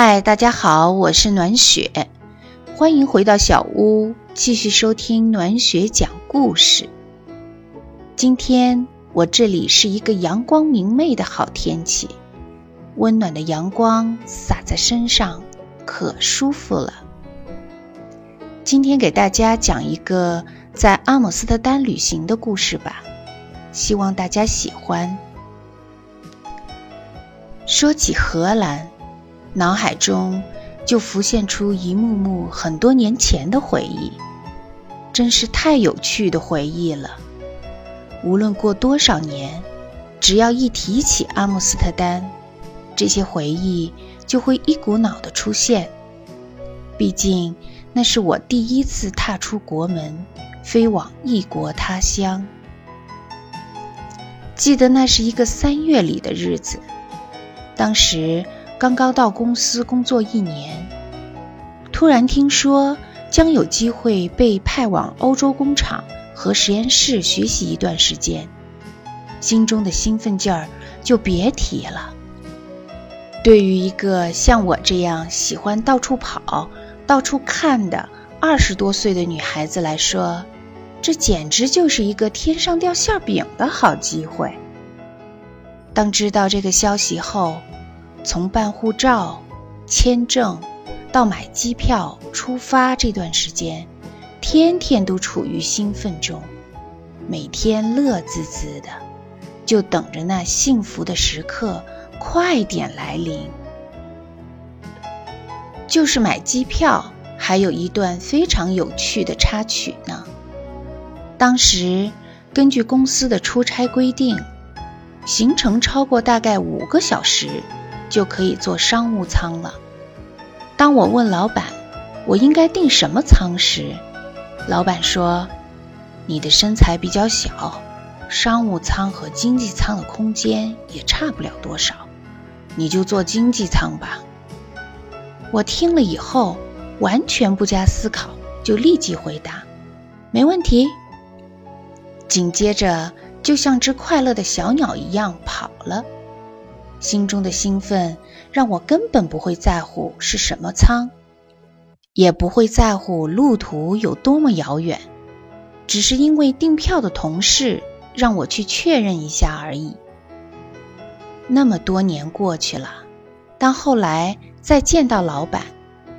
嗨，大家好，我是暖雪，欢迎回到小屋，继续收听暖雪讲故事。今天我这里是一个阳光明媚的好天气，温暖的阳光洒在身上，可舒服了。今天给大家讲一个在阿姆斯特丹旅行的故事吧，希望大家喜欢。说起荷兰。脑海中就浮现出一幕幕很多年前的回忆，真是太有趣的回忆了。无论过多少年，只要一提起阿姆斯特丹，这些回忆就会一股脑的出现。毕竟那是我第一次踏出国门，飞往异国他乡。记得那是一个三月里的日子，当时。刚刚到公司工作一年，突然听说将有机会被派往欧洲工厂和实验室学习一段时间，心中的兴奋劲儿就别提了。对于一个像我这样喜欢到处跑、到处看的二十多岁的女孩子来说，这简直就是一个天上掉馅饼的好机会。当知道这个消息后，从办护照、签证到买机票出发这段时间，天天都处于兴奋中，每天乐滋滋的，就等着那幸福的时刻快点来临。就是买机票，还有一段非常有趣的插曲呢。当时根据公司的出差规定，行程超过大概五个小时。就可以坐商务舱了。当我问老板我应该订什么舱时，老板说：“你的身材比较小，商务舱和经济舱的空间也差不了多少，你就坐经济舱吧。”我听了以后完全不加思考，就立即回答：“没问题。”紧接着就像只快乐的小鸟一样跑了。心中的兴奋让我根本不会在乎是什么舱，也不会在乎路途有多么遥远，只是因为订票的同事让我去确认一下而已。那么多年过去了，当后来再见到老板，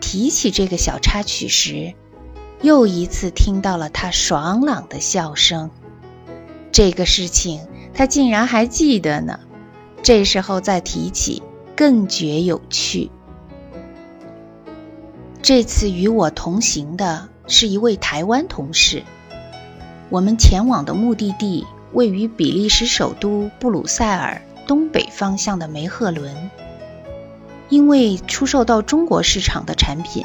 提起这个小插曲时，又一次听到了他爽朗的笑声。这个事情他竟然还记得呢。这时候再提起，更觉有趣。这次与我同行的是一位台湾同事，我们前往的目的地位于比利时首都布鲁塞尔东北方向的梅赫伦。因为出售到中国市场的产品，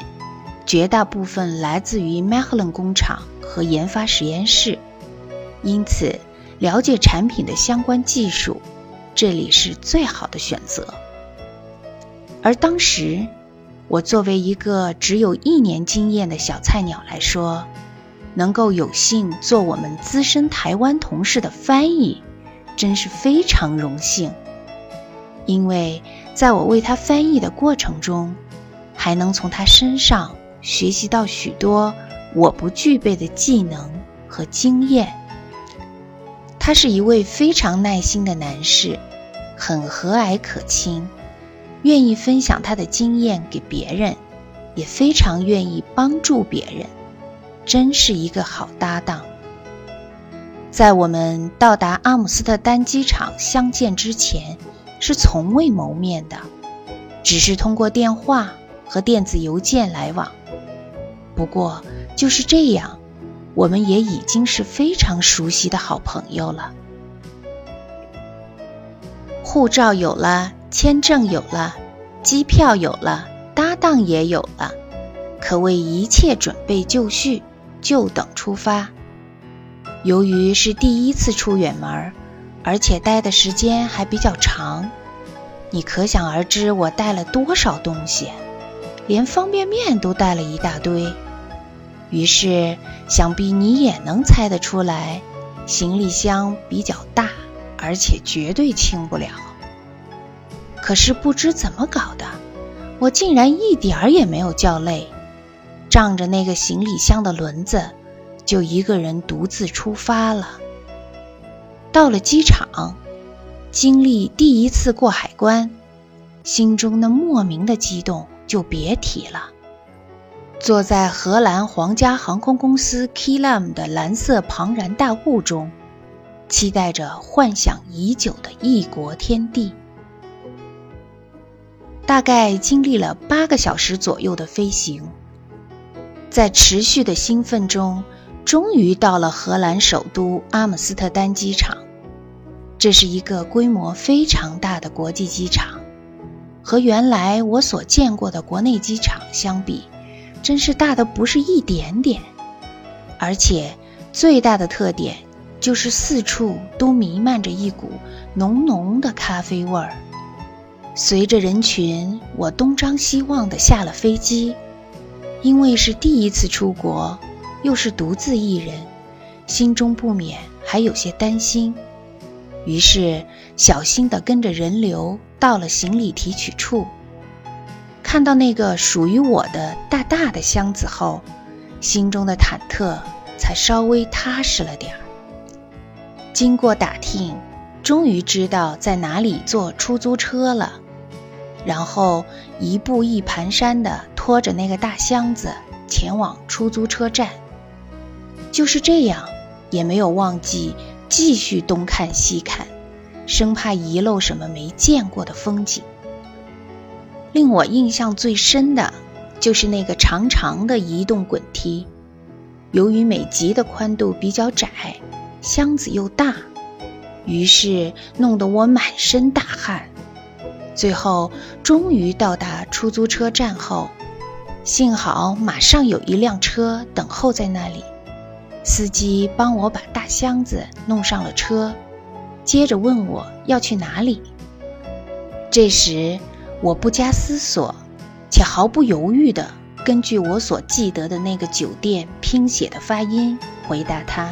绝大部分来自于梅赫伦工厂和研发实验室，因此了解产品的相关技术。这里是最好的选择。而当时，我作为一个只有一年经验的小菜鸟来说，能够有幸做我们资深台湾同事的翻译，真是非常荣幸。因为在我为他翻译的过程中，还能从他身上学习到许多我不具备的技能和经验。他是一位非常耐心的男士，很和蔼可亲，愿意分享他的经验给别人，也非常愿意帮助别人，真是一个好搭档。在我们到达阿姆斯特丹机场相见之前，是从未谋面的，只是通过电话和电子邮件来往。不过就是这样。我们也已经是非常熟悉的好朋友了。护照有了，签证有了，机票有了，搭档也有了，可谓一切准备就绪，就等出发。由于是第一次出远门，而且待的时间还比较长，你可想而知我带了多少东西，连方便面都带了一大堆。于是，想必你也能猜得出来，行李箱比较大，而且绝对轻不了。可是不知怎么搞的，我竟然一点儿也没有叫累，仗着那个行李箱的轮子，就一个人独自出发了。到了机场，经历第一次过海关，心中那莫名的激动就别提了。坐在荷兰皇家航空公司 KLM 的蓝色庞然大物中，期待着幻想已久的异国天地。大概经历了八个小时左右的飞行，在持续的兴奋中，终于到了荷兰首都阿姆斯特丹机场。这是一个规模非常大的国际机场，和原来我所见过的国内机场相比，真是大的不是一点点。而且最大的特点就是四处都弥漫着一股浓浓的咖啡味儿。随着人群，我东张西望地下了飞机。因为是第一次出国，又是独自一人，心中不免还有些担心。于是，小心地跟着人流到了行李提取处。看到那个属于我的大大的箱子后，心中的忐忑才稍微踏实了点儿。经过打听。终于知道在哪里坐出租车了，然后一步一蹒跚地拖着那个大箱子前往出租车站。就是这样，也没有忘记继续东看西看，生怕遗漏什么没见过的风景。令我印象最深的，就是那个长长的移动滚梯，由于每级的宽度比较窄，箱子又大。于是弄得我满身大汗。最后终于到达出租车站后，幸好马上有一辆车等候在那里。司机帮我把大箱子弄上了车，接着问我要去哪里。这时我不加思索，且毫不犹豫地根据我所记得的那个酒店拼写的发音回答他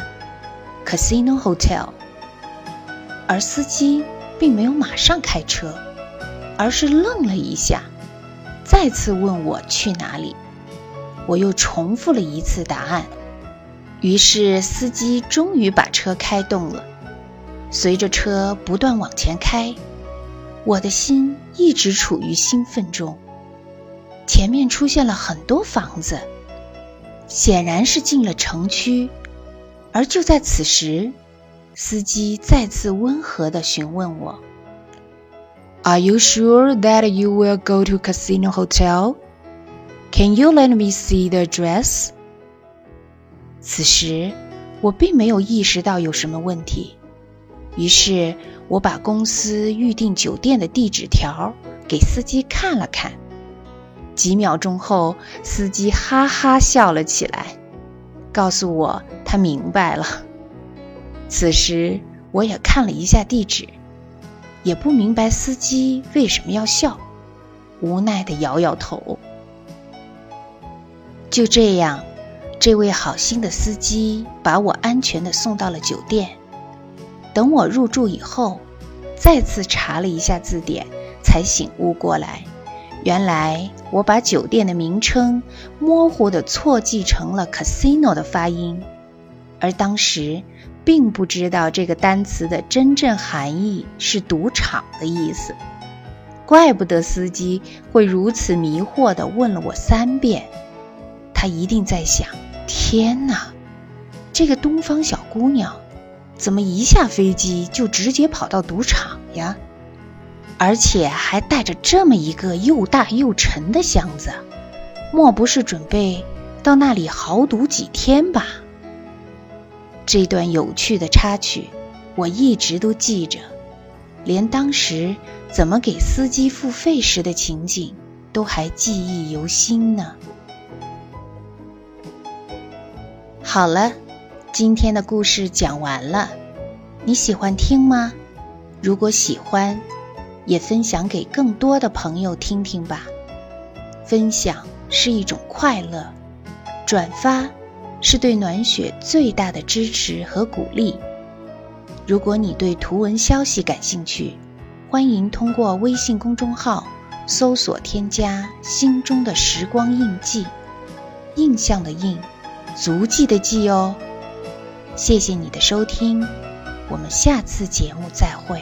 ：“Casino Hotel。”而司机并没有马上开车，而是愣了一下，再次问我去哪里。我又重复了一次答案，于是司机终于把车开动了。随着车不断往前开，我的心一直处于兴奋中。前面出现了很多房子，显然是进了城区。而就在此时，司机再次温和地询问我：“Are you sure that you will go to Casino Hotel? Can you let me see the address?” 此时我并没有意识到有什么问题，于是我把公司预订酒店的地址条给司机看了看。几秒钟后，司机哈哈笑了起来，告诉我他明白了。此时我也看了一下地址，也不明白司机为什么要笑，无奈的摇摇头。就这样，这位好心的司机把我安全的送到了酒店。等我入住以后，再次查了一下字典，才醒悟过来，原来我把酒店的名称模糊的错记成了 casino 的发音，而当时。并不知道这个单词的真正含义是“赌场”的意思，怪不得司机会如此迷惑的问了我三遍。他一定在想：天哪，这个东方小姑娘，怎么一下飞机就直接跑到赌场呀？而且还带着这么一个又大又沉的箱子，莫不是准备到那里豪赌几天吧？这段有趣的插曲，我一直都记着，连当时怎么给司机付费时的情景都还记忆犹新呢。好了，今天的故事讲完了，你喜欢听吗？如果喜欢，也分享给更多的朋友听听吧。分享是一种快乐，转发。是对暖雪最大的支持和鼓励。如果你对图文消息感兴趣，欢迎通过微信公众号搜索添加“心中的时光印记”，印象的印，足迹的迹哦。谢谢你的收听，我们下次节目再会。